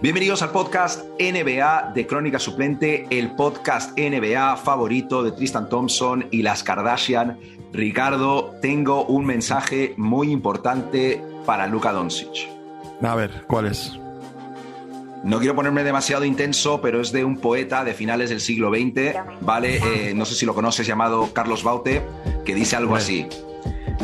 Bienvenidos al podcast NBA de Crónica Suplente, el podcast NBA favorito de Tristan Thompson y las Kardashian. Ricardo, tengo un mensaje muy importante para Luka Doncic. A ver, ¿cuál es? No quiero ponerme demasiado intenso, pero es de un poeta de finales del siglo XX, ¿vale? Eh, no sé si lo conoces, llamado Carlos Baute, que dice algo así.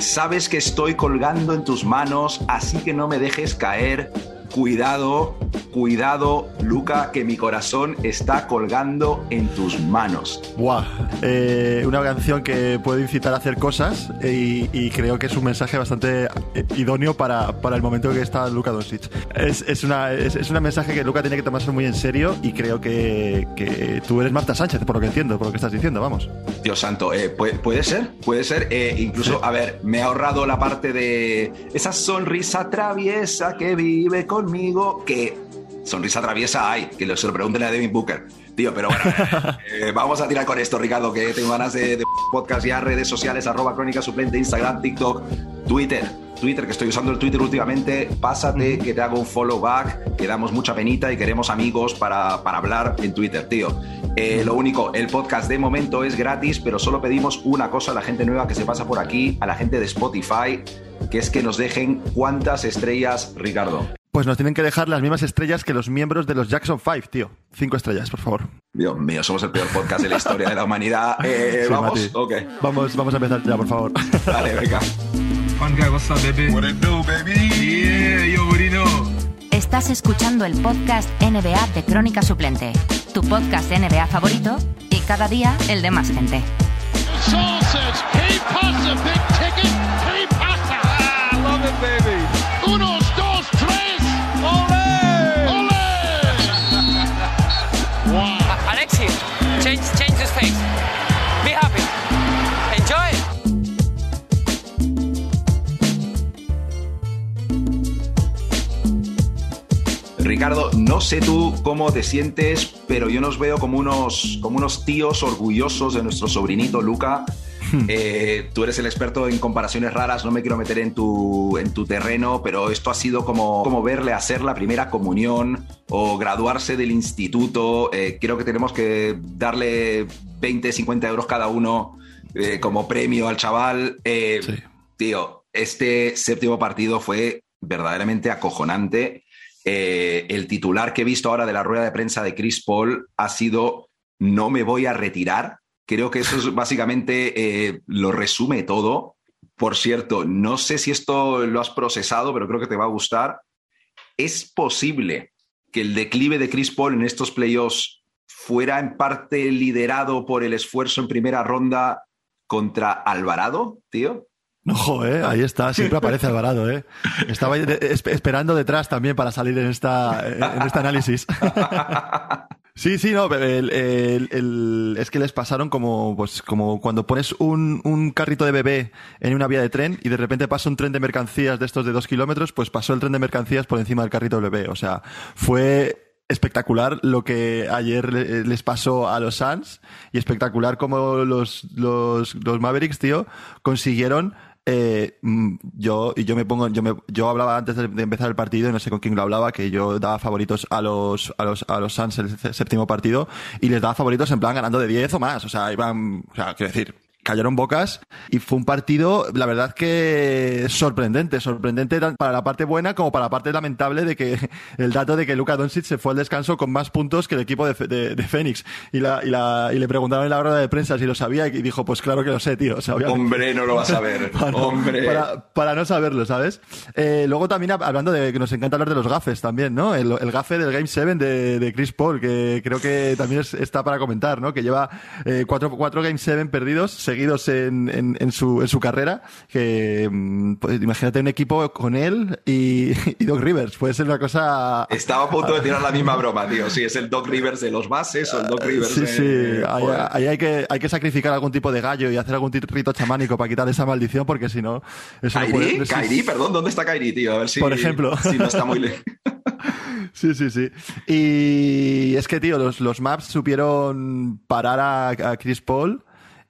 Sabes que estoy colgando en tus manos, así que no me dejes caer Cuidado, cuidado, Luca, que mi corazón está colgando en tus manos. Buah, eh, una canción que puede incitar a hacer cosas y, creo que es un mensaje bastante eh, idóneo para, el momento que está Luca Doncic. Es, es, una, es, un mensaje que Luca tiene que tomarse muy en serio y creo que, tú eres Marta Sánchez, por lo que entiendo, por lo que estás diciendo, vamos. Dios santo, eh, ¿puede, ser, puede ser. incluso, a ver, me he ahorrado la parte de esa sonrisa traviesa que vive con conmigo que sonrisa traviesa hay, que se lo pregunten a Devin Booker. Tío, pero bueno, eh, vamos a tirar con esto, Ricardo, que tengo ganas de, podcast ya, redes sociales, arroba crónica suplente, Instagram, TikTok, Twitter. Twitter, que estoy usando el Twitter últimamente, pásate, que te hago un follow back, que damos mucha penita y queremos amigos para, para hablar en Twitter, tío. Eh, lo único, el podcast de momento es gratis, pero solo pedimos una cosa a la gente nueva que se pasa por aquí, a la gente de Spotify, que es que nos dejen cuántas estrellas, Ricardo. Pues nos tienen que dejar las mismas estrellas que los miembros de los Jackson 5, tío. Cinco estrellas, por favor. Dios mío, somos el peor podcast de la historia de la humanidad. Eh, vamos. Vamos, vamos a empezar ya, por favor. Dale, venga. Estás escuchando el podcast NBA de Crónica Suplente, tu podcast NBA favorito y cada día el de más gente. Ricardo, no sé tú cómo te sientes, pero yo nos veo como unos, como unos tíos orgullosos de nuestro sobrinito Luca. Hmm. Eh, tú eres el experto en comparaciones raras, no me quiero meter en tu, en tu terreno, pero esto ha sido como, como verle hacer la primera comunión o graduarse del instituto. Eh, creo que tenemos que darle 20, 50 euros cada uno eh, como premio al chaval. Tío, este séptimo partido fue verdaderamente acojonante eh, el titular que he visto ahora de la rueda de prensa de Chris Paul ha sido no me voy a retirar. Creo que eso es básicamente eh, lo resume todo. Por cierto, no sé si esto lo has procesado, pero creo que te va a gustar. ¿Es posible que el declive de Chris Paul en estos playoffs fuera en parte liderado por el esfuerzo en primera ronda contra Alvarado, tío? No, eh, ahí está, siempre aparece Alvarado, ¿eh? Estaba esperando detrás también para salir en, esta, en este análisis. Sí, sí, no, es que les pasaron como, pues, como cuando pones un, un, carrito de bebé en una vía de tren y de repente pasa un tren de mercancías de estos de dos kilómetros, pues pasó el tren de mercancías por encima del carrito de bebé. O sea, fue espectacular lo que ayer les pasó a los Suns y espectacular como los, los, los Mavericks, tío, consiguieron eh, mm, yo, y yo me pongo, yo me, yo hablaba antes de, empezar el partido, y no sé con quién lo hablaba, que yo daba favoritos a los, a los, a los Suns el séptimo partido, y les daba favoritos en plan ganando de 10 o más, o sea, iban, o sea, quiero decir, cayeron bocas y fue un partido, la verdad que sorprendente, sorprendente para la parte buena como para la parte lamentable de que el dato de que Luka Doncic se fue al descanso con más puntos que el equipo de, de, Phoenix y, la, y, la, y le preguntaron en la hora de prensa si lo sabía y dijo, pues claro que lo sé, tío. Hombre, no lo vas a saber. para, Hombre. Para, no saberlo, ¿sabes? Eh, luego también hablando de que nos encanta hablar de los gafes también, ¿no? El, el gafe del Game 7 de, de, Chris Paul, que creo que también está para comentar, ¿no? Que lleva eh, cuatro, cuatro Game 7 perdidos, seguidos en, en, su, en su carrera, que mm, pues, imagínate un equipo con él y, y, Doc Rivers, puede ser una cosa... Estaba a punto de tirar la misma broma, tío, si es el Doc Rivers de los bases o el Doc Rivers sí, Sí, ahí, hay, que, hay que sacrificar algún tipo de gallo y hacer algún rito chamánico para quitar esa maldición, porque si no... ¿Kairi? perdón, ¿dónde está Kairi, tío? A ver si, Por ejemplo. si no está muy lejos. Sí, sí, sí. Y es que, tío, los, los maps supieron parar a, a Chris Paul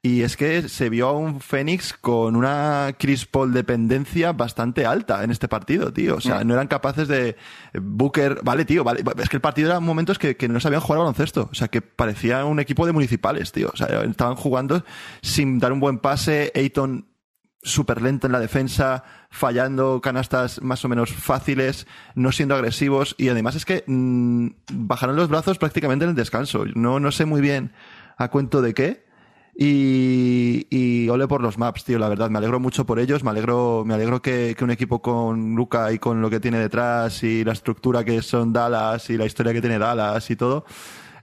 Y es que se vio a un Phoenix con una Chris Paul dependencia bastante alta en este partido, tío. O sea, mm. no eran capaces de. Booker, vale, tío, vale. Es que el partido era momentos que, que no sabían jugar baloncesto. O sea, que parecía un equipo de municipales, tío. O sea, estaban jugando sin dar un buen pase. Ayton súper lento en la defensa, fallando canastas más o menos fáciles, no siendo agresivos y además es que mm, bajaron los brazos prácticamente en el descanso. No, no sé muy bien a cuento de qué, y, y, ole por los maps, tío, la verdad. Me alegro mucho por ellos. Me alegro, me alegro que, que, un equipo con Luca y con lo que tiene detrás y la estructura que son Dallas y la historia que tiene Dallas y todo.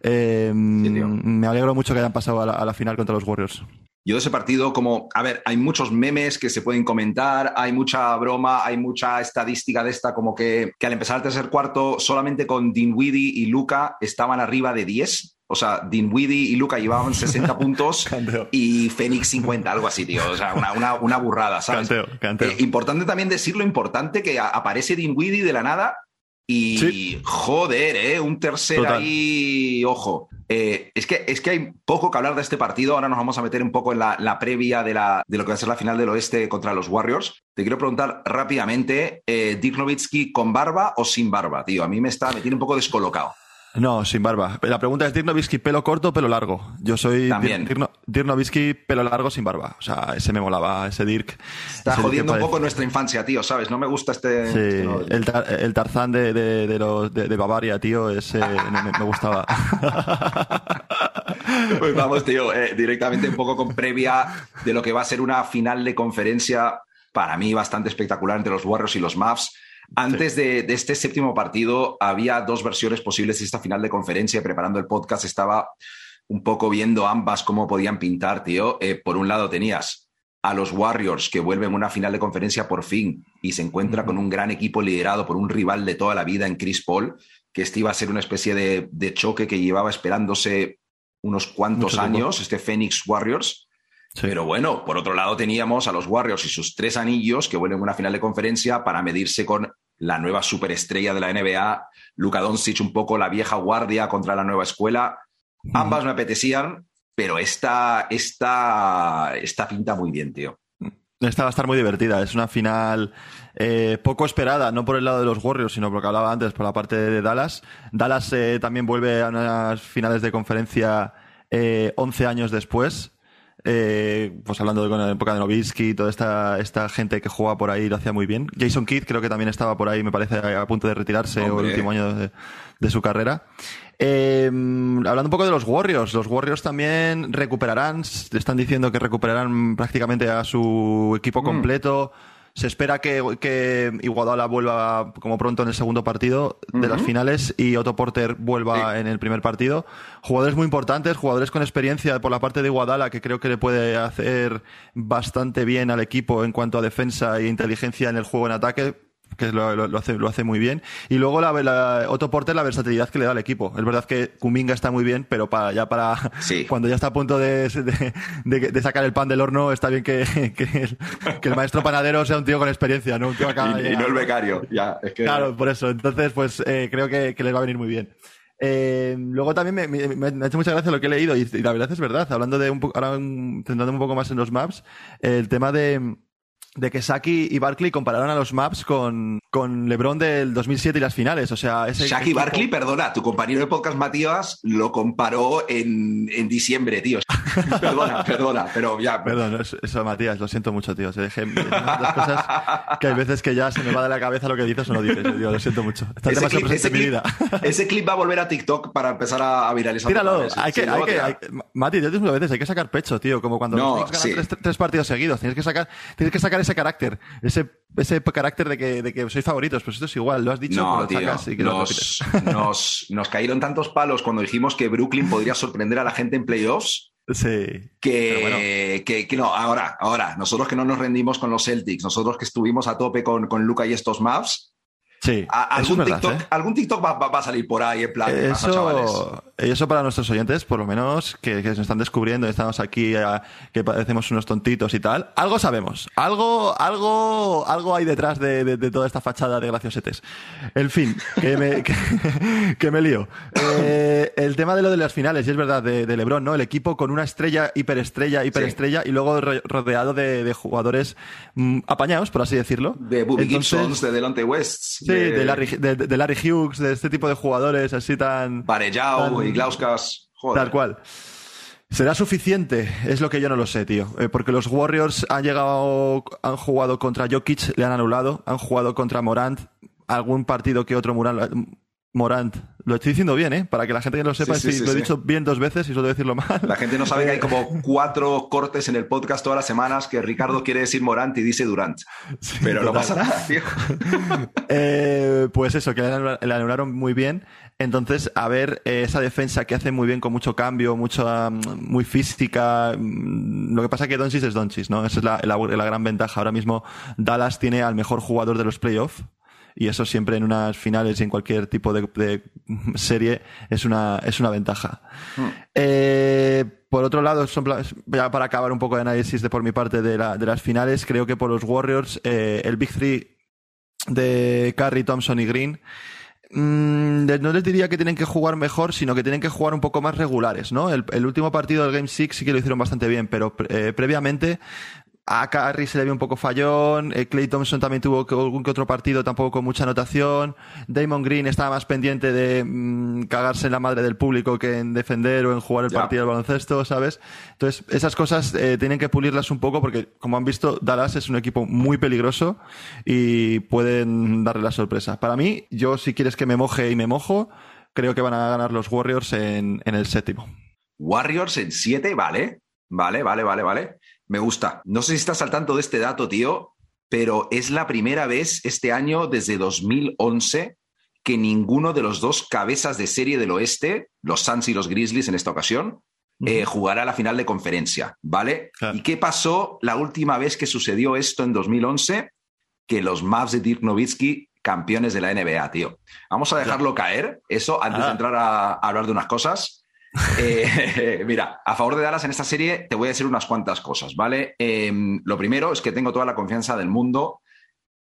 Eh, me alegro mucho que hayan pasado a la, a la, final contra los Warriors. Yo de ese partido, como, a ver, hay muchos memes que se pueden comentar, hay mucha broma, hay mucha estadística de esta, como que, que al empezar el tercer cuarto, solamente con Dinwiddie y Luca estaban arriba de 10 o sea, Dinwiddie y Luca llevaban 60 puntos y Fénix 50, algo así, tío. O sea, una, una, burrada, ¿sabes? Canteo, canteo. Eh, importante también decirlo, importante que aparece Dinwiddie de la nada y joder, ¿eh? Un tercer ahí, ojo. Eh, es, que, es que hay poco que hablar de este partido. Ahora nos vamos a meter un poco en la, previa de, la, de, lo que va a ser la final del oeste contra los Warriors. Te quiero preguntar rápidamente, eh, Dirk Nowitzki con barba o sin barba, tío. A mí me, está, me tiene un poco descolocado. No, sin barba. La pregunta es Dirk pelo corto o pelo largo. Yo soy También. Dirk, pelo largo sin barba. O sea, ese me molaba, ese Dirk. Está jodiendo un poco nuestra infancia, tío, ¿sabes? No me gusta este... Sí, el, Tarzán de, de, los, de, Bavaria, tío, ese me, gustaba. pues vamos, tío, eh, directamente un poco con previa de lo que va a ser una final de conferencia para mí bastante espectacular entre los Warriors y los Mavs antes de, este séptimo partido había dos versiones posibles de esta final de conferencia. Preparando el podcast estaba un poco viendo ambas cómo podían pintar, tío. Eh, por un lado tenías a los Warriors que vuelven a una final de conferencia por fin y se encuentra con un gran equipo liderado por un rival de toda la vida en Chris Paul, que este iba a ser una especie de, choque que llevaba esperándose unos cuantos años, este Phoenix Warriors. Pero bueno, por otro lado teníamos a los Warriors y sus tres anillos que vuelven a una final de conferencia para medirse con la nueva superestrella de la NBA, Luka Doncic, un poco la vieja guardia contra la nueva escuela. Ambas me apetecían, pero esta, esta, esta pinta muy bien, tío. Esta va a estar muy divertida. Es una final eh, poco esperada, no por el lado de los Warriors, sino por lo que hablaba antes, por la parte de Dallas. Dallas eh, también vuelve a unas finales de conferencia eh, 11 años después. Eh, pues hablando de con la época de Nowitzki, toda esta, esta gente que juega por ahí lo hacía muy bien. Jason Kidd creo que también estaba por ahí, me parece, a punto de retirarse o el último año de, su carrera. Eh, hablando un poco de los Warriors, los Warriors también recuperarán, están diciendo que recuperarán prácticamente a su equipo mm. Se espera que, que Iguodala vuelva como pronto en el segundo partido de las finales y Otto Porter vuelva en el primer partido. Jugadores muy importantes, jugadores con experiencia por la parte de Iguodala que creo que le puede hacer bastante bien al equipo en cuanto a defensa e inteligencia en el juego en ataque que lo, lo, hace, lo hace muy bien. Y luego la, la, Otto Porter, la versatilidad que le da al equipo. Es verdad que Kuminga está muy bien, pero para ya para cuando ya está a punto de, de, sacar el pan del horno, está bien que, que, el, maestro panadero sea un tío con experiencia, ¿no? Un tío acá, y, no el becario, ya. Claro, por eso. Entonces, pues eh, creo que, que les va a venir muy bien. Eh, luego también me, me, ha hecho mucha gracia lo que he leído y, la verdad es verdad, hablando de un poco, ahora centrando un poco más en los maps, el tema de, de que Saki y Barkley compararon a los maps con, con LeBron del 2007 y las finales. O sea, ese Saki y Barkley, perdona, tu compañero de podcast Matías lo comparó en, en diciembre, tío. perdona, perdona, pero ya. Perdón, eso, Matías, lo siento mucho, tío. Se dejen las cosas que hay veces que ya se me va de la cabeza lo que dices o no dices. Tío, lo siento mucho. Está ese, clip, ese, clip, ese clip va a volver a TikTok para empezar a, viralizar. Tíralo, hay que, hay que, Mati, yo te digo a veces, hay que sacar pecho, tío. Como cuando no, tienes tres, tres, partidos seguidos. Tienes que sacar, tienes que sacar ese carácter, ese, ese carácter de que, de que sois favoritos, pues esto es igual, lo has dicho, no, tío, nos, nos, nos, cayeron tantos palos cuando dijimos que Brooklyn podría sorprender a la gente en playoffs. Sí. Que, que, que, no, ahora, ahora, nosotros que no nos rendimos con los Celtics, nosotros que estuvimos a tope con, con Luca y estos Mavs, Sí, algún, TikTok, ¿eh? algún, TikTok, va, a salir por ahí en plan. Eso, eso para nuestros oyentes, por lo menos, que, que nos están descubriendo, estamos aquí, que parecemos unos tontitos y tal. Algo sabemos, algo, algo, algo hay detrás de, toda esta fachada de graciosetes. En fin, que me, que, me lío. Eh, el tema de lo de las finales, y es verdad, de, LeBron, ¿no? El equipo con una estrella, hiperestrella, hiperestrella, y luego rodeado de, jugadores mm, apañados, por así decirlo. De Bobby Gibsons, de Delonte West de, Larry, Hughes, de este tipo de jugadores así tan. Parellao y Glauskas. Tal cual. ¿Será suficiente? Es lo que yo no lo sé, tío. Eh, porque los Warriors han llegado, han jugado contra Jokic, le han anulado, han jugado contra Morant, algún partido que otro Morant, Morant. Lo estoy diciendo bien, ¿eh? Para que la gente que lo sepa, lo he dicho bien dos veces y suelo decirlo mal. La gente no sabe que hay como cuatro cortes en el podcast todas las semanas que Ricardo quiere decir Morant y dice Durant. Pero no pasa nada, tío. Eh, pues eso, que le anularon muy bien. Entonces, a ver, eh, esa defensa que hace muy bien con mucho cambio, mucho, muy física. Mm, lo que pasa es que Doncic es Doncic, ¿no? Esa es la, la gran ventaja. Ahora mismo Dallas tiene al mejor jugador de los playoffs y eso siempre en unas finales y en cualquier tipo de, serie es una, es una ventaja. Hmm. Eh, por otro lado, ya para acabar un poco de análisis de por mi parte de, la, de las finales, creo que por los Warriors, eh, el Big Three de Curry, Thompson y Green, mm, no les diría que tienen que jugar mejor, sino que tienen que jugar un poco más regulares, ¿no? El, último partido del Game 6 sí que lo hicieron bastante bien, pero eh, previamente a Carry se le vio un poco fallón, Clay eh, Thompson también tuvo algún que otro partido tampoco con mucha anotación, Damon Green estaba más pendiente de mm, cagarse en la madre del público que en defender o en jugar el partido del baloncesto, ¿sabes? Entonces, esas cosas eh, tienen que pulirlas un poco porque, como han visto, Dallas es un equipo muy peligroso y pueden darle la sorpresa. Para mí, yo si quieres que me moje y me mojo, creo que van a ganar los Warriors en, en el séptimo. Warriors en siete, vale. Vale, vale, vale, vale. Me gusta. No sé si estás al tanto de este dato, tío, pero es la primera vez este año desde 2011 que ninguno de los dos cabezas de serie del oeste, los Suns y los Grizzlies en esta ocasión, eh, jugará la final de conferencia, ¿vale? ¿Y qué pasó la última vez que sucedió esto en 2011? Que los Mavs de Dirk Nowitzki, campeones de la NBA, tío. Vamos a dejarlo caer, eso, antes de entrar a hablar de unas cosas. Eh, mira, a favor de Dallas en esta serie te voy a decir unas cuantas cosas, ¿vale? Em, lo primero es que tengo toda la confianza del mundo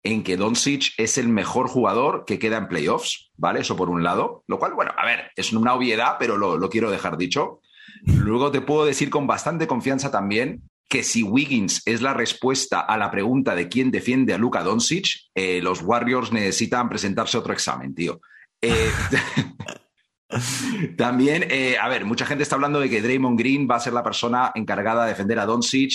en que Doncic es el mejor jugador que queda en playoffs, ¿vale? Eso por un lado, lo cual, bueno, a ver, es una obviedad, pero lo, quiero dejar dicho. Luego te puedo decir con bastante confianza también que si Wiggins es la respuesta a la pregunta de quién defiende a Luka Doncic, eh, los Warriors necesitan presentarse otro examen, tío. Eh, También, eh, a ver, mucha gente está hablando de que Draymond Green va a ser la persona encargada de defender a Doncic.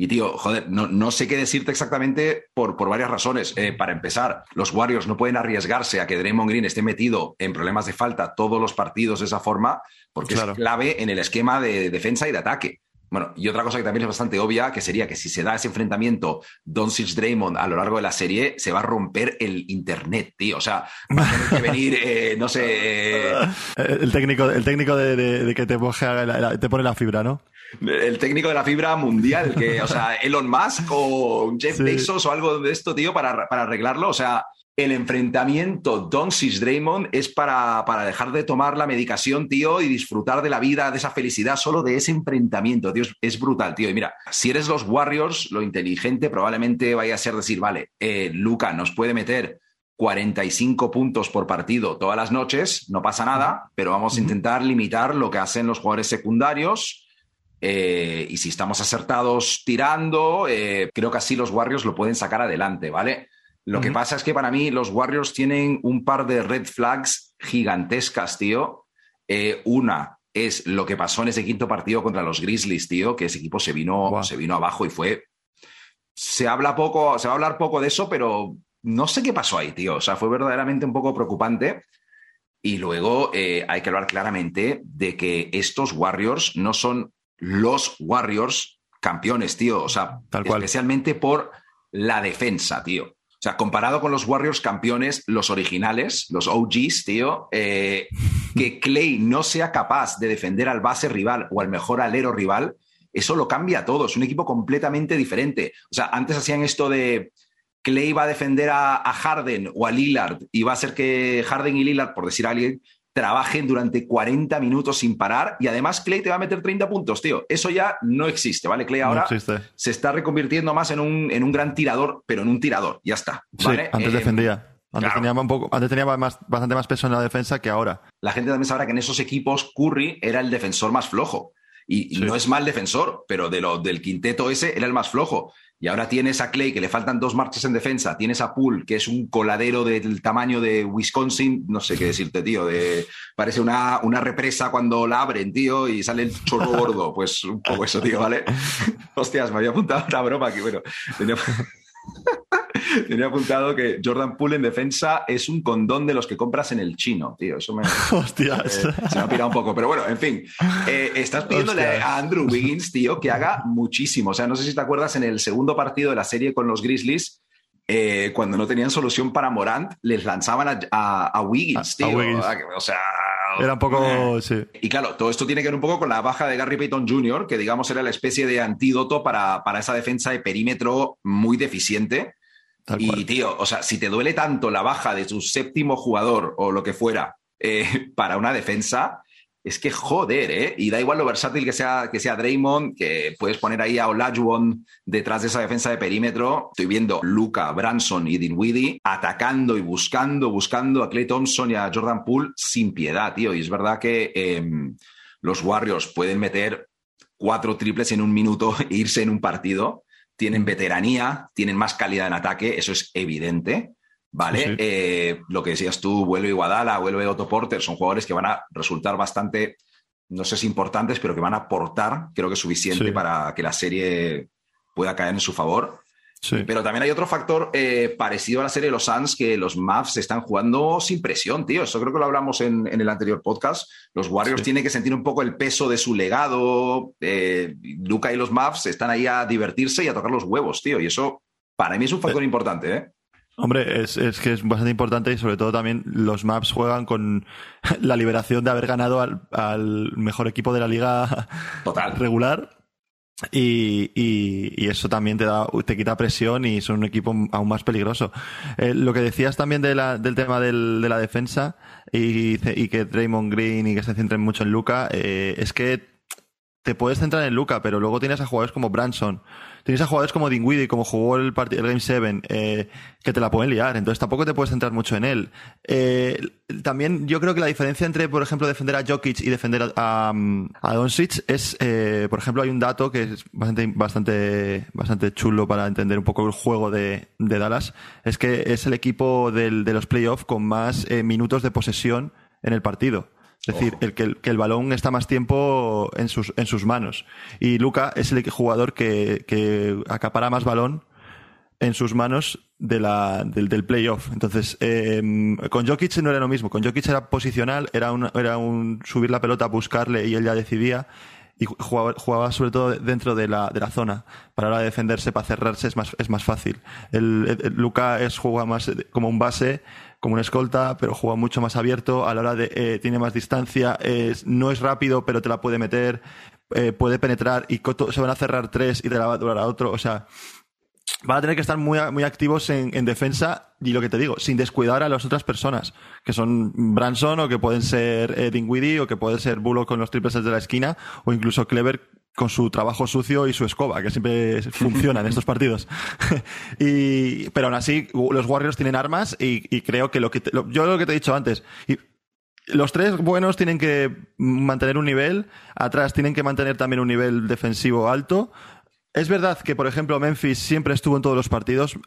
Y tío, joder, no, sé qué decirte exactamente por, por varias razones. Eh, para empezar, los Warriors no pueden arriesgarse a que Draymond Green esté metido en problemas de falta todos los partidos de esa forma, porque es clave en el esquema de defensa y de ataque. Bueno, y otra cosa que también es bastante obvia, que sería que si se da ese enfrentamiento Doncic Draymond a lo largo de la serie, se va a romper el internet, tío. O sea, va a tener que venir, eh, no sé. Eh, el técnico, el técnico de, que te, te pone la fibra, ¿no? El técnico de la fibra mundial, que, o sea, Elon Musk o Jeff Bezos o algo de esto, tío, para, para arreglarlo. O sea, el enfrentamiento Doncic-Draymond es para, para, dejar de tomar la medicación, tío, y disfrutar de la vida, de esa felicidad, solo de ese enfrentamiento, tío. Es, brutal, tío. Y mira, si eres los Warriors, lo inteligente probablemente vaya a ser decir, vale, eh, Luca nos puede meter 45 puntos por partido todas las noches, no pasa nada, pero vamos a intentar limitar lo que hacen los jugadores secundarios. Eh, y si estamos acertados tirando, eh, creo que así los Warriors lo pueden sacar adelante, ¿vale? Lo que pasa es que para mí los Warriors tienen un par de red flags gigantescas, tío. Eh, una es lo que pasó en ese quinto partido contra los Grizzlies, tío, que ese equipo se vino, se vino abajo y fue. Se habla poco, se va a hablar poco de eso, pero no sé qué pasó ahí, tío. O sea, fue verdaderamente un poco preocupante. Y luego eh, hay que hablar claramente de que estos Warriors no son los Warriors campeones, tío. O sea, especialmente por la defensa, tío. O sea, comparado con los Warriors campeones, los originales, los OGs, tío, eh, que Clay no sea capaz de defender al base rival o al mejor alero rival, eso lo cambia todo. Es un equipo completamente diferente. O sea, antes hacían esto de Clay va a defender a, a Harden o a Lillard y va a ser que Harden y Lillard, por decir a alguien, trabajen durante 40 minutos sin parar y además Clay te va a meter 30 puntos, tío. Eso ya no existe, ¿vale? Clay ahora se está reconvirtiendo más en un, en un gran tirador, pero en un tirador, ya está. ¿vale? antes eh, defendía. Antes, tenía un poco, antes tenía más, bastante más peso en la defensa que ahora. La gente también sabrá que en esos equipos Curry era el defensor más flojo. Y, no es mal defensor, pero de lo, del quinteto ese era el más flojo. Y ahora tienes a Clay, que le faltan dos marchas en defensa. Tienes a Poole, que es un coladero del tamaño de Wisconsin. No sé qué decirte, tío. De, parece una, una represa cuando la abren, tío, y sale el chorro gordo. Pues un poco eso, tío, ¿vale? Hostias, me había apuntado una broma aquí. Bueno, Tenía apuntado que Jordan Poole en defensa es un condón de los que compras en el chino, tío. Eso me. Hostias. Eh, se me ha pirado un poco. Pero bueno, en fin. Eh, estás pidiéndole a Andrew Wiggins, tío, que haga muchísimo. O sea, no sé si te acuerdas en el segundo partido de la serie con los Grizzlies. Eh, cuando no tenían solución para Morant, les lanzaban a, Wiggins, tío. O sea, era un poco. Sí. Y claro, todo esto tiene que ver un poco con la baja de Gary Payton Jr., que digamos era la especie de antídoto para, para esa defensa de perímetro muy deficiente y tío, o sea, si te duele tanto la baja de tu séptimo jugador o lo que fuera eh, para una defensa, es que joder, ¿eh? Y da igual lo versátil que sea, que sea Draymond, que puedes poner ahí a Olajuwon detrás de esa defensa de perímetro. Estoy viendo Luca, Branson y Dinwiddie atacando y buscando, buscando a Clay Thompson y a Jordan Poole sin piedad, tío. Y es verdad que em, los Warriors pueden meter cuatro triples en un minuto e irse en un partido tienen veteranía, tienen más calidad en ataque, eso es evidente. ¿Vale? Eh, lo que decías tú, vuelve Iguadala, vuelve Otto Porter, son jugadores que van a resultar bastante, no sé si importantes, pero que van a aportar, creo que es suficiente para que la serie pueda caer en su favor. Pero también hay otro factor eh, parecido a la serie de los Suns, que los Mavs están jugando sin presión, tío. Eso creo que lo hablamos en, el anterior podcast. Los Warriors tienen que sentir un poco el peso de su legado. Eh, Luca y los Mavs están ahí a divertirse y a tocar los huevos, tío. Y eso para mí es un factor eh, importante, ¿eh? Hombre, es, que es bastante importante y sobre todo también los Maps juegan con la liberación de haber ganado al, al mejor equipo de la liga Total. regular y, y, eso también te da, te quita presión y son un equipo aún más peligroso. Eh, lo que decías también de del tema del, de la defensa y, y, que Draymond Green y que se centren mucho en Luca, eh, es que te puedes centrar en Luca, pero luego tienes a jugadores como Branson, tienes a jugadores como Dinwiddie, como jugó el, el Game 7, eh, que te la pueden liar, entonces tampoco te puedes centrar mucho en él. Eh, también yo creo que la diferencia entre, por ejemplo, defender a Jokic y defender a, a, Doncic es, eh, por ejemplo, hay un dato que es bastante, bastante, bastante chulo para entender un poco el juego de, de Dallas, es que es el equipo del, de los playoffs con más eh, minutos de posesión en el partido. Es decir, el que, el balón está más tiempo en sus, en sus manos. Y Luca es el jugador que, que acapara más balón en sus manos de la, del, del playoff. Entonces, eh, con Jokic no era lo mismo. Con Jokic era posicional, era un, era un subir la pelota, buscarle y él ya decidía. Y jugaba, jugaba sobre todo dentro de la, de la zona. Para ahora defenderse, para cerrarse es más, es más fácil. El, Luca es, juega más como un base como un escolta, pero juega mucho más abierto, a la hora de, eh, tiene más distancia, es, no es rápido, pero te la puede meter, eh, puede penetrar y se van a cerrar tres y te la va a durar a otro, o sea, van a tener que estar muy, muy activos en, en, defensa y lo que te digo, sin descuidar a las otras personas, que son Branson o que pueden ser eh, Dinwiddie o que puede ser Bullock con los triples de la esquina o incluso Clever con su trabajo sucio y su escoba, que siempre funciona en estos partidos. y, pero aún así, los Warriors tienen armas y, creo que lo que yo lo que te he dicho antes, y, los tres buenos tienen que mantener un nivel, atrás tienen que mantener también un nivel defensivo alto. Es verdad que, por ejemplo, Memphis siempre estuvo en todos los partidos,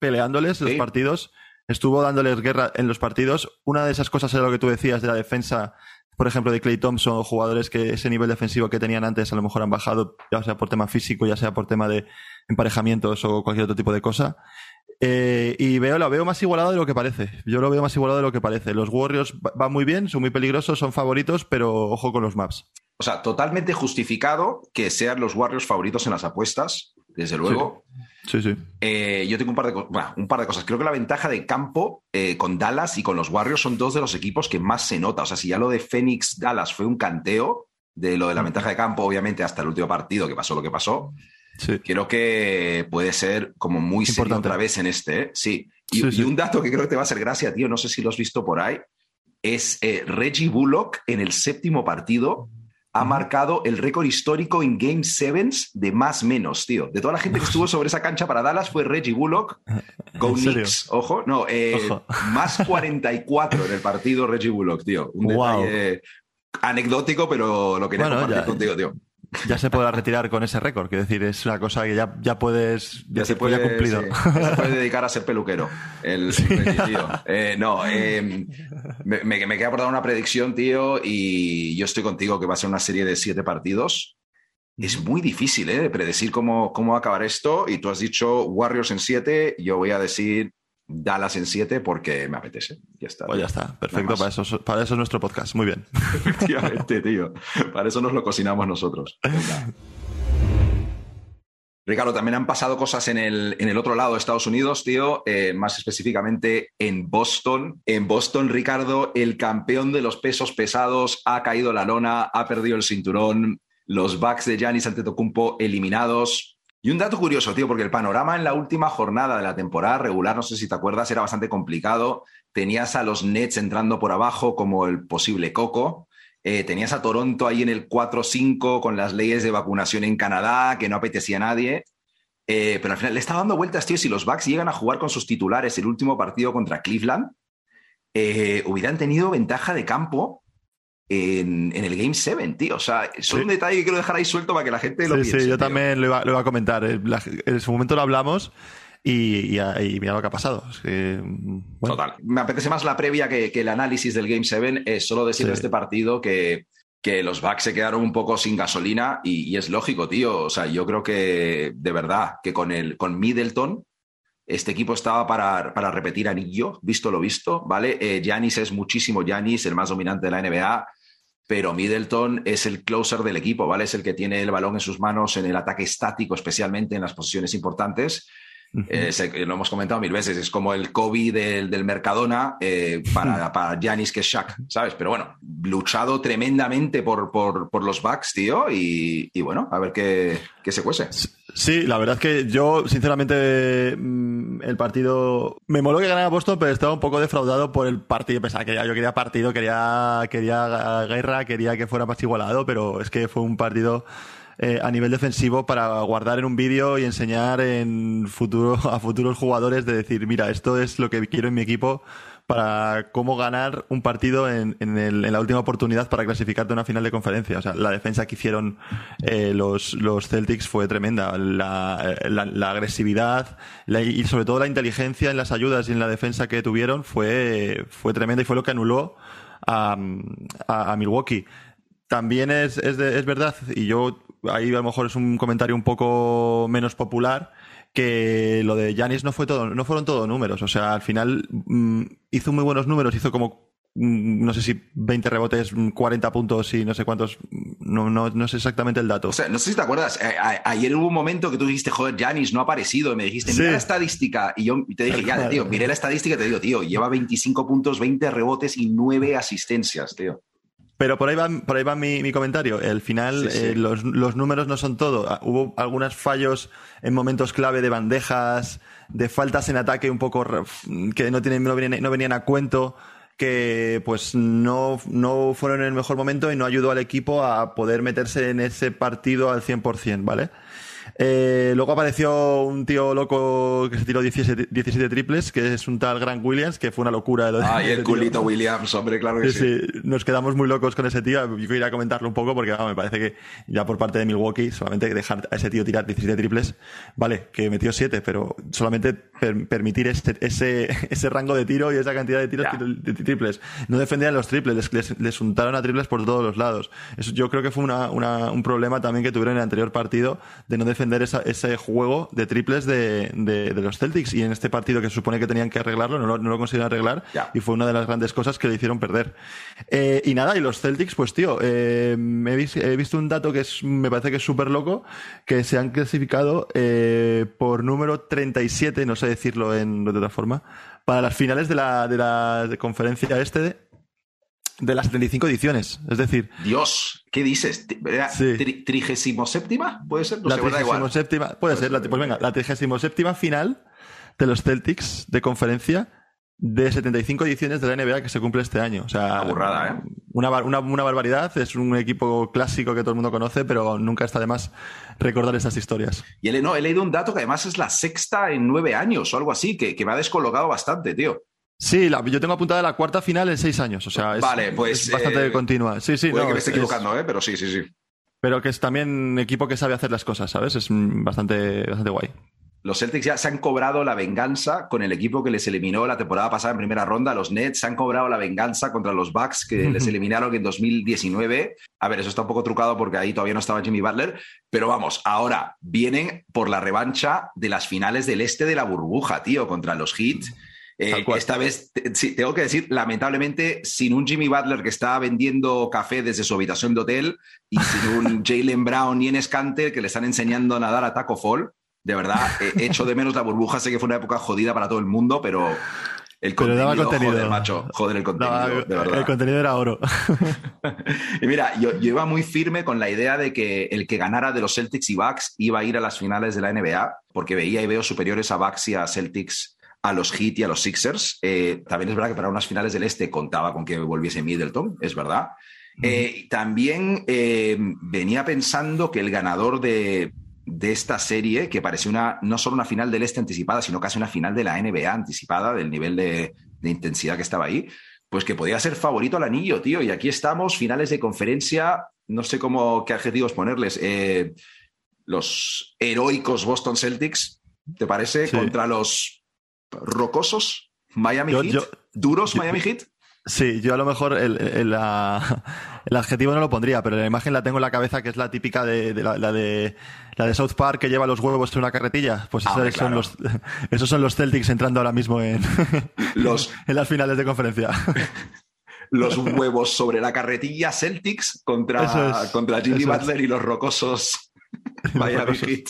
peleándoles los partidos, estuvo dándoles guerra en los partidos. Una de esas cosas era lo que tú decías de la defensa por ejemplo, de Clay Thompson, jugadores que ese nivel defensivo que tenían antes a lo mejor han bajado, ya sea por tema físico, ya sea por tema de emparejamientos o cualquier otro tipo de cosa. Eh, y veo, lo veo más igualado de lo que parece. Yo lo veo más igualado de lo que parece. Los Warriors van muy bien, son muy peligrosos, son favoritos, pero ojo con los maps. O sea, totalmente justificado que sean los Warriors favoritos en las apuestas, desde luego. Sí, sí. Eh, yo tengo un par, de, un par de cosas. Creo que la ventaja de campo eh, con Dallas y con los Warriors son dos de los equipos que más se nota. O sea, si ya lo de Phoenix Dallas fue un canteo de lo de la ventaja de campo, obviamente, hasta el último partido que pasó lo que pasó. Creo que puede ser como muy serio otra vez en este. ¿eh? Sí. Y, un dato que creo que te va a hacer gracia, tío, no sé si lo has visto por ahí, es eh, Reggie Bullock en el séptimo partido ha marcado el récord histórico en Game Sevens de más menos, tío. De toda la gente que estuvo sobre esa cancha para Dallas fue Reggie Bullock. Go Knicks, ojo. No, eh, más 44 en el partido Reggie Bullock, tío. Un detalle anecdótico, pero lo quería compartir contigo, tío ya se podrá retirar con ese récord. Quiero decir, es una cosa que ya, ya puedes. Ya, se puede, cumplido. se puede dedicar a ser peluquero. El, tío. Eh, no, eh, me, me, queda por dar una predicción, tío, y yo estoy contigo que va a ser una serie de siete partidos. Es muy difícil, ¿eh? Predecir cómo, cómo va a acabar esto. Y tú has dicho Warriors en siete. Yo voy a decir Dallas en 7 porque me apetece. Ya está. Pues ya está, perfecto. Para eso, para eso es nuestro podcast. Muy bien. Efectivamente, tío. Para eso nos lo cocinamos nosotros. Ricardo, también han pasado cosas en el, en el otro lado de Estados Unidos, tío, eh, más específicamente en Boston. En Boston, Ricardo, el campeón de los pesos pesados ha caído la lona, ha perdido el cinturón. Los Bucks de Giannis Antetokounmpo eliminados. Y un dato curioso, tío, porque el panorama en la última jornada de la temporada regular, no sé si te acuerdas, era bastante complicado. Tenías a los Nets entrando por abajo como el posible coco. Eh, tenías a Toronto ahí en el 4-5 con las leyes de vacunación en Canadá, que no apetecía a nadie. Eh, pero al final le está dando vueltas, tío. Si los Bucks llegan a jugar con sus titulares el último partido contra Cleveland, eh, hubieran tenido ventaja de campo en, el Game 7, tío. O sea, es un detalle que quiero dejar ahí suelto para que la gente lo piense. Sí, yo también lo iba, a comentar. Eh, en su momento lo hablamos y, mira lo que ha pasado. Total. Me apetece más la previa que, el análisis del Game 7. Es solo decir de este partido que, que los Bucks se quedaron un poco sin gasolina y, es lógico, tío. O sea, yo creo que de verdad que con, el, con Middleton este equipo estaba para, para repetir anillo, visto lo visto, ¿vale? Eh, Giannis es muchísimo Giannis, el más dominante de la NBA, pero Middleton es el closer del equipo, ¿vale? Es el que tiene el balón en sus manos en el ataque estático, especialmente en las posiciones importantes. Eh, lo hemos comentado mil veces, es como el Kobe del, del Mercadona eh, para, para Giannis que es Shaq, ¿sabes? Pero bueno, luchado tremendamente por, por, por los Bucks, tío, y, y, bueno, a ver qué, qué se cuece. Sí, la verdad es que yo, sinceramente, mm, el partido. Me moló que ganara Boston, pero estaba un poco defraudado por el partido. Pensaba que yo quería partido, quería, quería guerra, quería que fuera más igualado, pero es que fue un partido eh, a nivel defensivo para guardar en un vídeo y enseñar en futuro, a futuros jugadores de decir, mira, esto es lo que quiero en mi equipo para cómo ganar un partido en, en, la última oportunidad para clasificarte a una final de conferencia. O sea, la defensa que hicieron eh, los, los Celtics fue tremenda. La, la, agresividad y sobre todo la inteligencia en las ayudas y en la defensa que tuvieron fue, fue tremenda y fue lo que anuló a, a, Milwaukee. También es, es, es verdad, y yo ahí a lo mejor es un comentario un poco menos popular, que lo de Yanis no fue todo, no fueron todos números. O sea, al final mm, hizo muy buenos números, hizo como mm, no sé si 20 rebotes, 40 puntos y no sé cuántos, no, no, no sé exactamente el dato. O sea, no sé si te acuerdas, eh, ayer hubo un momento que tú dijiste, joder, Janis no ha aparecido, y me dijiste, mira la estadística, y yo te dije, ya, tío, miré la estadística y te digo, tío, lleva 25 puntos, 20 rebotes y 9 asistencias, tío. Pero por ahí va, por ahí va mi, comentario. El final, eh, los, números no son todo. Ah, hubo algunos fallos en momentos clave de bandejas, de faltas en ataque un poco que no, tienen, no, venían, no venían a cuento, que pues no, no fueron en el mejor momento y no ayudó al equipo a poder meterse en ese partido al 100%, ¿vale? Eh, luego apareció un tío loco que se tiró 17, triples, que es un tal Grant Williams, que fue una locura. De ah, y el culito Williams, hombre, claro que sí, sí. Nos quedamos muy locos con ese tío. Yo quería comentarlo un poco porque me parece que ya por parte de Milwaukee, solamente dejar a ese tío tirar 17 triples, vale, que metió 7, pero solamente permitir este, ese, ese rango de tiro y esa cantidad de tiros de triples. No defendían los triples, les, les, untaron a triples por todos los lados. Eso yo creo que fue una, una, un problema también que tuvieron en el anterior partido de no defender ese juego de triples de, los Celtics. Y en este partido que se supone que tenían que arreglarlo, no lo, no lo consiguieron arreglar. Y fue una de las grandes cosas que le hicieron perder. Eh, y nada, y los Celtics, pues tío, eh, he, visto un dato que es, me parece que es súper loco, que se han clasificado eh, por número 37, no sé decirlo en, de otra forma, para las finales de la, de la conferencia este de las 75 ediciones. Es decir. Dios, ¿qué dices? ¿Trigésimo séptima? ¿Puede ser? la trigésimo séptima, puede ser. pues venga, la trigésimo séptima final de los Celtics de conferencia de 75 ediciones de la NBA que se cumple este año. O sea, burrada, ¿eh? Una, una, barbaridad. Es un equipo clásico que todo el mundo conoce, pero nunca está de más recordar esas historias. Y he, no, he leído un dato que además es la sexta en nueve años o algo así, que, que me ha descolocado bastante, tío. Sí, yo tengo apuntada la cuarta final en seis años. O sea, es, vale, pues, bastante eh, continua. Sí, sí, puede que me esté equivocando, ¿eh? pero sí, sí, sí. Pero que es también un equipo que sabe hacer las cosas, ¿sabes? Es bastante, bastante guay. Los Celtics ya se han cobrado la venganza con el equipo que les eliminó la temporada pasada en primera ronda. Los Nets se han cobrado la venganza contra los Bucks que les eliminaron en 2019. A ver, eso está un poco trucado porque ahí todavía no estaba Jimmy Butler. Pero vamos, ahora vienen por la revancha de las finales del este de la burbuja, tío, contra los Heat. Eh, esta vez, sí, tengo que decir, lamentablemente, sin un Jimmy Butler que está vendiendo café desde su habitación de hotel y sin un Jalen Brown y en Scanter que le están enseñando a nadar a Taco Fall, de verdad, he hecho de menos la burbuja. Sé que fue una época jodida para todo el mundo, pero el contenido, contenido. joder, macho, joder el contenido, de verdad. El contenido era oro. y mira, yo, iba muy firme con la idea de que el que ganara de los Celtics y Bucks iba a ir a las finales de la NBA, porque veía y veo superiores a Bucks y a Celtics a los Heat y a los Sixers. Eh, también es verdad que para unas finales del Este contaba con que volviese Middleton, es verdad. Eh, también eh, venía pensando que el ganador de, de esta serie, que parece una, no solo una final del Este anticipada, sino casi una final de la NBA anticipada, del nivel de, intensidad que estaba ahí, pues que podía ser favorito al anillo, tío. Y aquí estamos, finales de conferencia, no sé cómo, qué adjetivos ponerles. Los heroicos Boston Celtics, ¿te parece? Contra los rocosos Miami Heat, duros Miami Heat. Sí, yo a lo mejor el, el, adjetivo no lo pondría, pero la imagen la tengo en la cabeza que es la típica de, la, de la de South Park que lleva los huevos en una carretilla. Pues ah, esos, son los, esos son los Celtics entrando ahora mismo en, los, en las finales de conferencia. los huevos sobre la carretilla Celtics contra, contra Jimmy Butler y los rocosos Miami Heat.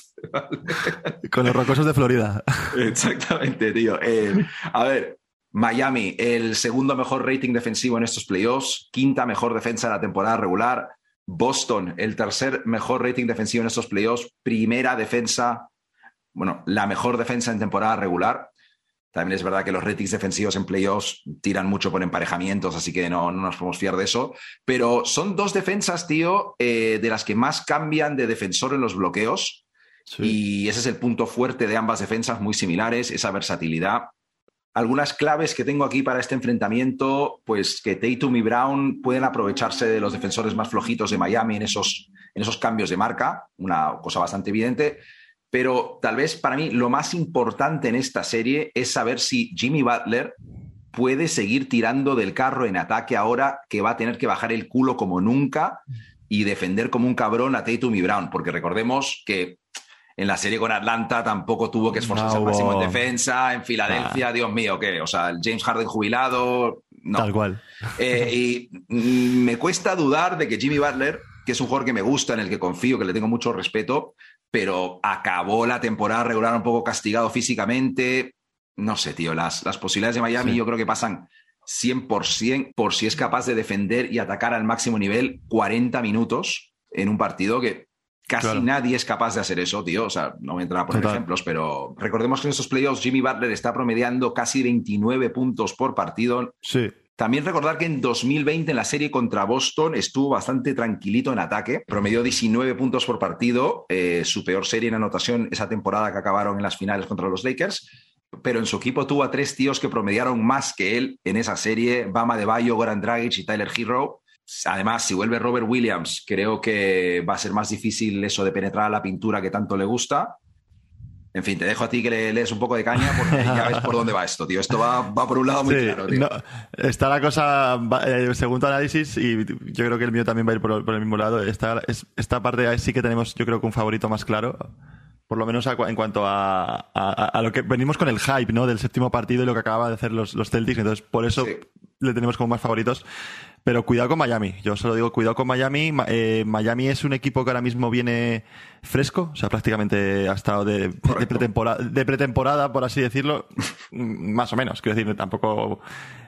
Con los rocosos de Florida. Exactamente, tío. Eh, a ver, Miami, el segundo mejor rating defensivo en estos playoffs, quinta mejor defensa de la temporada regular. Boston, el tercer mejor rating defensivo en estos playoffs, primera defensa, bueno, la mejor defensa en temporada regular. También es verdad que los ratings defensivos en playoffs tiran mucho por emparejamientos, así que no, nos podemos fiar de eso. Pero son dos defensas, tío, eh, de las que más cambian de defensor en los bloqueos. Y ese es el punto fuerte de ambas defensas, muy similares, esa versatilidad algunas claves que tengo aquí para este enfrentamiento, pues que Tatum y Brown pueden aprovecharse de los defensores más flojitos de Miami en esos, en esos cambios de marca, una cosa bastante evidente. Pero tal vez para mí lo más importante en esta serie es saber si Jimmy Butler puede seguir tirando del carro en ataque ahora que va a tener que bajar el culo como nunca y defender como un cabrón a Tatum y Brown, porque recordemos que en la serie con Atlanta tampoco tuvo que esforzarse al máximo en defensa. En Filadelfia, Dios mío, ¿qué? O sea, el James Harden jubilado. No. Tal cual. Eh, y me cuesta dudar de que Jimmy Butler, que es un jugador que me gusta, en el que confío, que le tengo mucho respeto, pero acabó la temporada regular un poco castigado físicamente. No sé, tío, las, las posibilidades de Miami yo creo que pasan 100% por si es capaz de defender y atacar al máximo nivel 40 minutos en un partido que Casi nadie es capaz de hacer eso, tío. O sea, no voy a entrar a poner ejemplos, pero recordemos que en estos playoffs Jimmy Butler está promediando casi 29 puntos por partido. Sí. También recordar que en 2020 en la serie contra Boston estuvo bastante tranquilito en ataque, promedió 19 puntos por partido, eh, su peor serie en anotación esa temporada que acabaron en las finales contra los Lakers, pero en su equipo tuvo a tres tíos que promediaron más que él en esa serie, Bama de Bayo, Goran Dragic y Tyler Hero. Además, si vuelve Robert Williams, creo que va a ser más difícil eso de penetrar a la pintura que tanto le gusta. En fin, te dejo a ti que le lees un poco de caña porque ya ves por dónde va esto, tío. Esto va, por un lado muy claro, tío. está la cosa, eh, según tu análisis, y yo creo que el mío también va a ir por, el mismo lado. Esta, esta parte sí que tenemos, yo creo que un favorito más claro. Por lo menos en cuanto a, lo que venimos con el hype, ¿no? Del séptimo partido y lo que acaba de hacer los, los Celtics. Entonces, por eso le tenemos como más favoritos. Pero cuidado con Miami. Yo solo digo cuidado con Miami. Eh, Miami es un equipo que ahora mismo viene fresco, o sea, prácticamente ha estado de, pretemporada, de pretemporada, por así decirlo, más o menos. Quiero decir, tampoco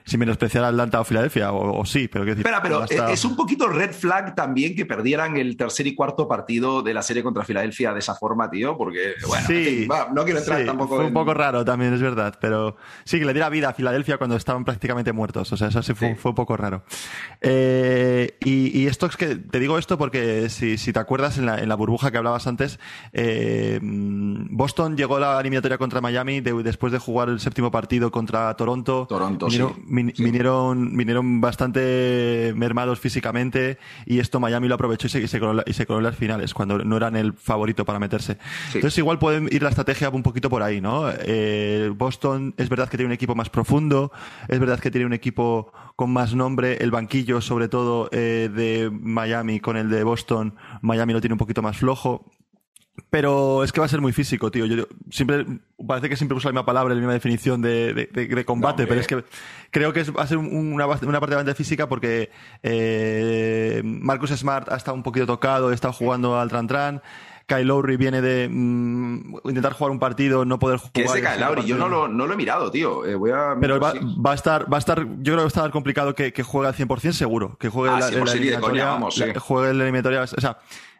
sin menospreciar a Atlanta o Filadelfia, o, sí, pero quiero decir. Espera, pero es un poquito red flag también que perdieran el tercer y cuarto partido de la serie contra Filadelfia de esa forma, tío, porque, bueno, sí, no quiero entrar tampoco. Fue un poco raro también, es verdad, pero sí que le diera vida a Filadelfia cuando estaban prácticamente muertos, o sea, eso sí fue, fue un poco raro. Eh, y, esto es que te digo esto porque si, si te acuerdas en la, en la burbuja que hablabas antes, eh, Boston llegó a la eliminatoria contra Miami después de jugar el séptimo partido contra Toronto. Toronto, vinieron, sí. vinieron, vinieron bastante mermados físicamente y esto Miami lo aprovechó y se, y se, coló, y se coló en las finales cuando no eran el favorito para meterse. Entonces igual puede ir la estrategia un poquito por ahí, ¿no? Eh, Boston es verdad que tiene un equipo más profundo, es verdad que tiene un equipo con más nombre, el banquillo sobre todo eh, de Miami con el de Boston, Miami lo tiene un poquito más flojo. Pero es que va a ser muy físico, tío. Yo, siempre, parece que siempre uso la misma palabra, la misma definición de, de, combate, pero es que creo que va a ser una, una parte bastante física porque eh, Marcus Smart ha estado un poquito tocado, ha estado jugando al Tran Tran. Kyle Lowry viene de mm, intentar jugar un partido, no poder jugar. ¿Qué es Kyle Lowry? Yo no lo, no lo, he mirado, tío. Eh, voy a... Pero va, va, a estar, va a estar, yo creo que va a estar complicado que, que juegue al 100% seguro. Que juegue ah, la, sí, la, eliminatoria. vamos, sí. juegue la eliminatoria. O sea,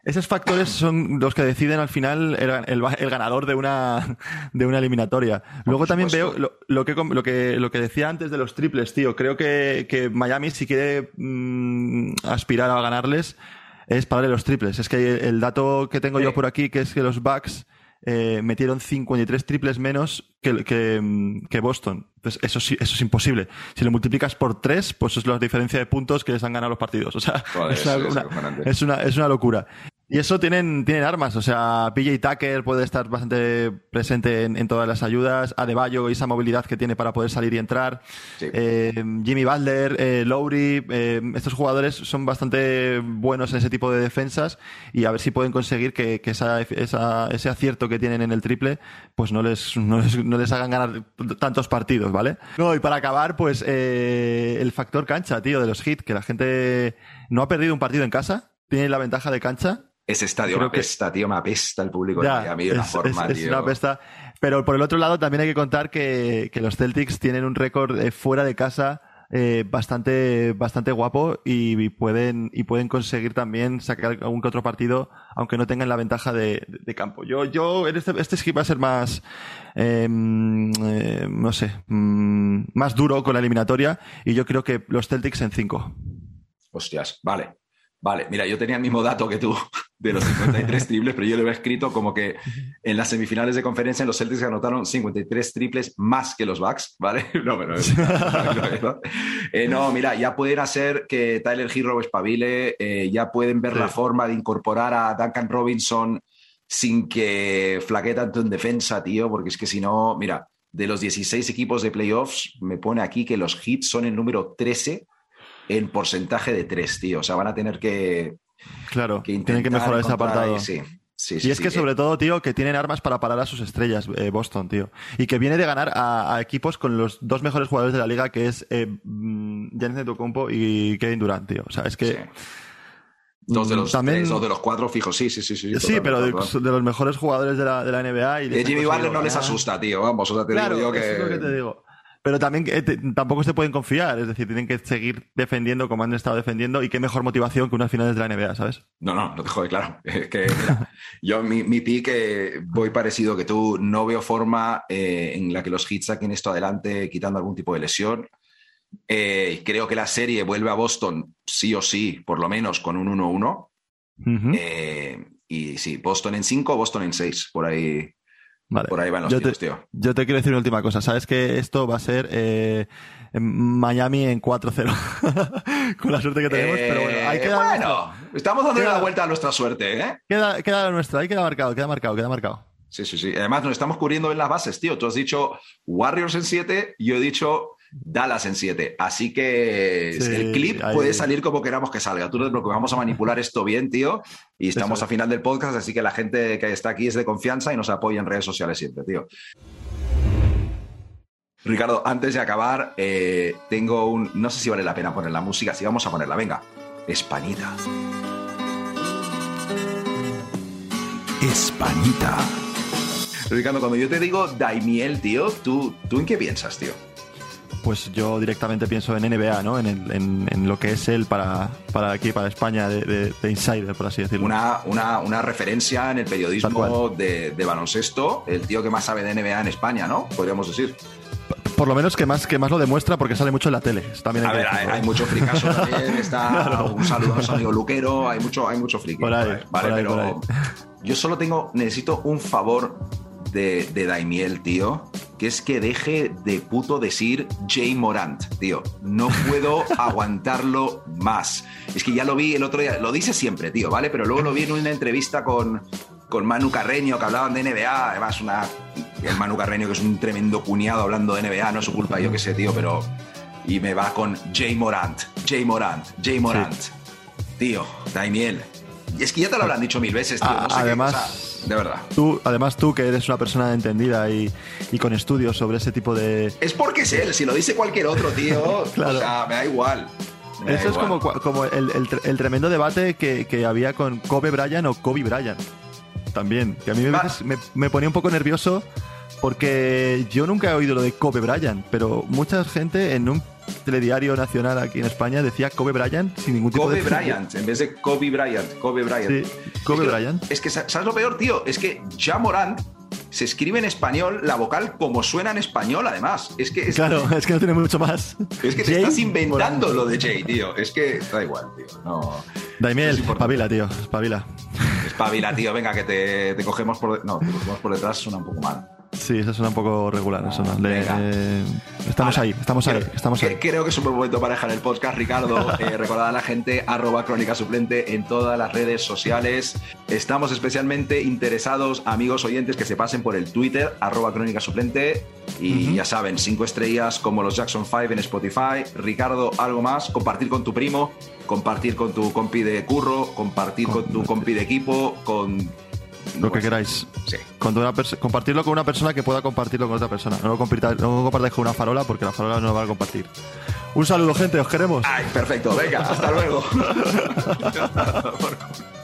esos factores son los que deciden al final el, el, el ganador de una, de una eliminatoria. Luego también veo lo, lo, que, lo, que, lo que decía antes de los triples, tío. Creo que, que Miami, si quiere mmm, aspirar a ganarles, es pararle los triples. Es que el dato que tengo yo por aquí, que es que los Bucks eh, metieron 53 triples menos que, que, que, Boston. Entonces, eso, sí, eso es imposible. Si lo multiplicas por 3, pues es la diferencia de puntos que les han ganado los partidos. O sea, Joder, es, una, una, es, una, es una locura. Y eso tienen, tienen armas, o sea, PJ Tucker puede estar bastante presente en, en todas las ayudas, Adebayo y esa movilidad que tiene para poder salir y entrar, sí. eh, Jimmy Butler, eh, Lowry, eh, estos jugadores son bastante buenos en ese tipo de defensas y a ver si pueden conseguir que, que esa, esa, ese acierto que tienen en el triple, pues no les, no les, no les hagan ganar tantos partidos, ¿vale? No, y para acabar, pues eh, el factor cancha, tío, de los hits, que la gente no ha perdido un partido en casa, tiene la ventaja de cancha, ese estadio Creo me apesta, que... tío, me apesta el público ya, de Miami de una es, forma, es, tío. Es una apesta. Pero por el otro lado también hay que contar que, que los Celtics tienen un récord eh, fuera de casa eh, bastante, bastante guapo y, y, pueden, y pueden conseguir también sacar algún que otro partido, aunque no tengan la ventaja de, de, de campo. Yo, yo, este, este skip va a ser más, eh, eh, no sé, mm, más duro con la eliminatoria y yo creo que los Celtics en 5. Hostias, vale. Vale, mira, yo tenía el mismo dato que tú de los 53 triples, pero yo lo he escrito como que en las semifinales de conferencia los Celtics anotaron 53 triples más que los Bucks, ¿vale? No, pero no, eh, no, mira, ya pueden hacer que Tyler Hero espabile, eh, ya pueden ver sí. la forma de incorporar a Duncan Robinson sin que flaquee tanto en defensa, tío, porque es que si no, mira, de los 16 equipos de playoffs, me pone aquí que los hits son el número 13 en porcentaje de tres, tío. O sea, van a tener que. Claro, que tienen que mejorar ese apartado. Ahí, sí. Sí, y sí, es sí, que, sobre todo, tío, que tienen armas para parar a sus estrellas, eh, Boston, tío. Y que viene de ganar a, a, equipos con los dos mejores jugadores de la liga, que es eh, Giannis Antetokounmpo y Kevin Durant, tío. O sea, es que... Dos de los También... tres, dos de los cuatro fijos, sí, sí, sí. Sí, sí pero de, de, los mejores jugadores de la, de la NBA. Y de Jimmy Butler no les asusta, tío. Vamos, o sea, te claro, digo yo que... Es lo que te digo pero también eh, te, tampoco se pueden confiar, es decir, tienen que seguir defendiendo como han estado defendiendo y qué mejor motivación que unas finales de la NBA, ¿sabes? No, no, no te jode, claro. Es que mira, yo mi, mi pique voy parecido que tú, no veo forma eh, en la que los hits saquen esto adelante quitando algún tipo de lesión. Eh, creo que la serie vuelve a Boston sí o sí, por lo menos con un 1-1. Uh -huh. y sí, Boston en 5, Boston en 6, por ahí. Vale. Por ahí van los yo tiros, te, tío. Yo te quiero decir una última cosa. Sabes que esto va a ser eh, Miami en 4-0. Con la suerte que tenemos, eh, pero bueno. Hay que bueno, estamos dando la vuelta a nuestra suerte, ¿eh? Queda, queda la nuestra, ahí queda marcado, queda marcado, queda marcado. Sí, sí, sí. Además, nos estamos cubriendo en las bases, tío. Tú has dicho Warriors en 7, yo he dicho Dallas en 7. Así que sí, el clip ahí. puede salir como queramos que salga. Tú no te preocupes, vamos a manipular esto bien, tío. Y estamos a final del podcast, así que la gente que está aquí es de confianza y nos apoya en redes sociales siempre, tío. Ricardo, antes de acabar, eh, tengo un. No sé si vale la pena poner la música, si vamos a ponerla, venga. Españita. Españita. Ricardo, cuando yo te digo Daimiel, tío, ¿tú, ¿tú en qué piensas, tío? Pues yo directamente pienso en NBA, ¿no? En, el- en- en lo que es él para, para aquí, para España, de, de- de insider, por así decirlo. Una, una, una referencia en el periodismo de, de baloncesto, el tío que más sabe de NBA en España, ¿no? Podríamos decir. Por lo menos que más, que más lo demuestra porque sale mucho en la tele. También hay A ver, hay, hay mucho fricazo también, está un saludo a amigo Luquero, hay mucho, hay mucho friki. Por ahí, Vale, por ahí, pero por ahí. yo solo tengo, necesito un favor de, de Daimiel, tío, que es que deje de puto decir Jay Morant, tío. No puedo aguantarlo más. Es que ya lo vi el otro día, lo dice siempre, tío, ¿vale? Pero luego lo vi en una entrevista con, con Manu Carreño, que hablaban de NBA, además una... El Manu Carreño, que es un tremendo cuñado hablando de NBA, no es su culpa, yo qué sé, tío, pero... Y me va con Jay Morant, Jay Morant, Jay Morant. Tío, Daimiel. Y es que ya te lo habrán dicho mil veces, tío. A- no sé qué, además- o sea, de verdad. Tú, además tú, que eres una persona entendida y, y con estudios sobre ese tipo de... Es porque es él, si lo dice cualquier otro, tío, Claro. o sea, me da igual. Me da Eso es como, como el, el tre- el tremendo debate que, que había con Kobe Bryant o Kobe Bryant. También. Que a mí me, Va- veces me, me ponía un poco nervioso porque yo nunca he oído lo de Kobe Bryant, pero mucha gente en un telediario nacional aquí en España decía Kobe Bryant sin ningún tipo Kobe de... Bryant, en vez de Kobe Bryant, Kobe Bryant. Sí, Kobe es que, Bryant. Es que, ¿sabes lo peor, tío? Es que Ja Morant se escribe en español la vocal como suena en español, además. Es que, es, Claro, es que no tiene mucho más. es que te Jay estás inventando Morant. lo de Jay, tío. Es que da igual, tío. No. Daimiel, espabila, tío, espabila. Espabila, tío. Venga, que te, te cogemos por. No, te cogemos por detrás suena un poco mal. Sí, eso suena un poco regular. eso no. Le- eh, estamos ahí, estamos ahí, Creo- estamos que- ahí. Creo que es un buen momento para dejar el podcast, Ricardo. Eh, recordad a la gente, arroba crónica suplente en todas las redes sociales. Estamos especialmente interesados, amigos oyentes, que se pasen por el Twitter, arroba crónica suplente. Y ya saben, cinco estrellas como los Jackson 5 en Spotify. Ricardo, algo más, compartir con tu primo, compartir con tu compi de curro, compartir con, tu compi de equipo, con... Lo que queráis. Sí. Con una perso- compartirlo con una persona que pueda compartirlo con otra persona. No lo, compartáis, no lo compartáis con una farola porque la farola no lo va a compartir. Un saludo, gente, os queremos. Ay, perfecto, venga, hasta luego.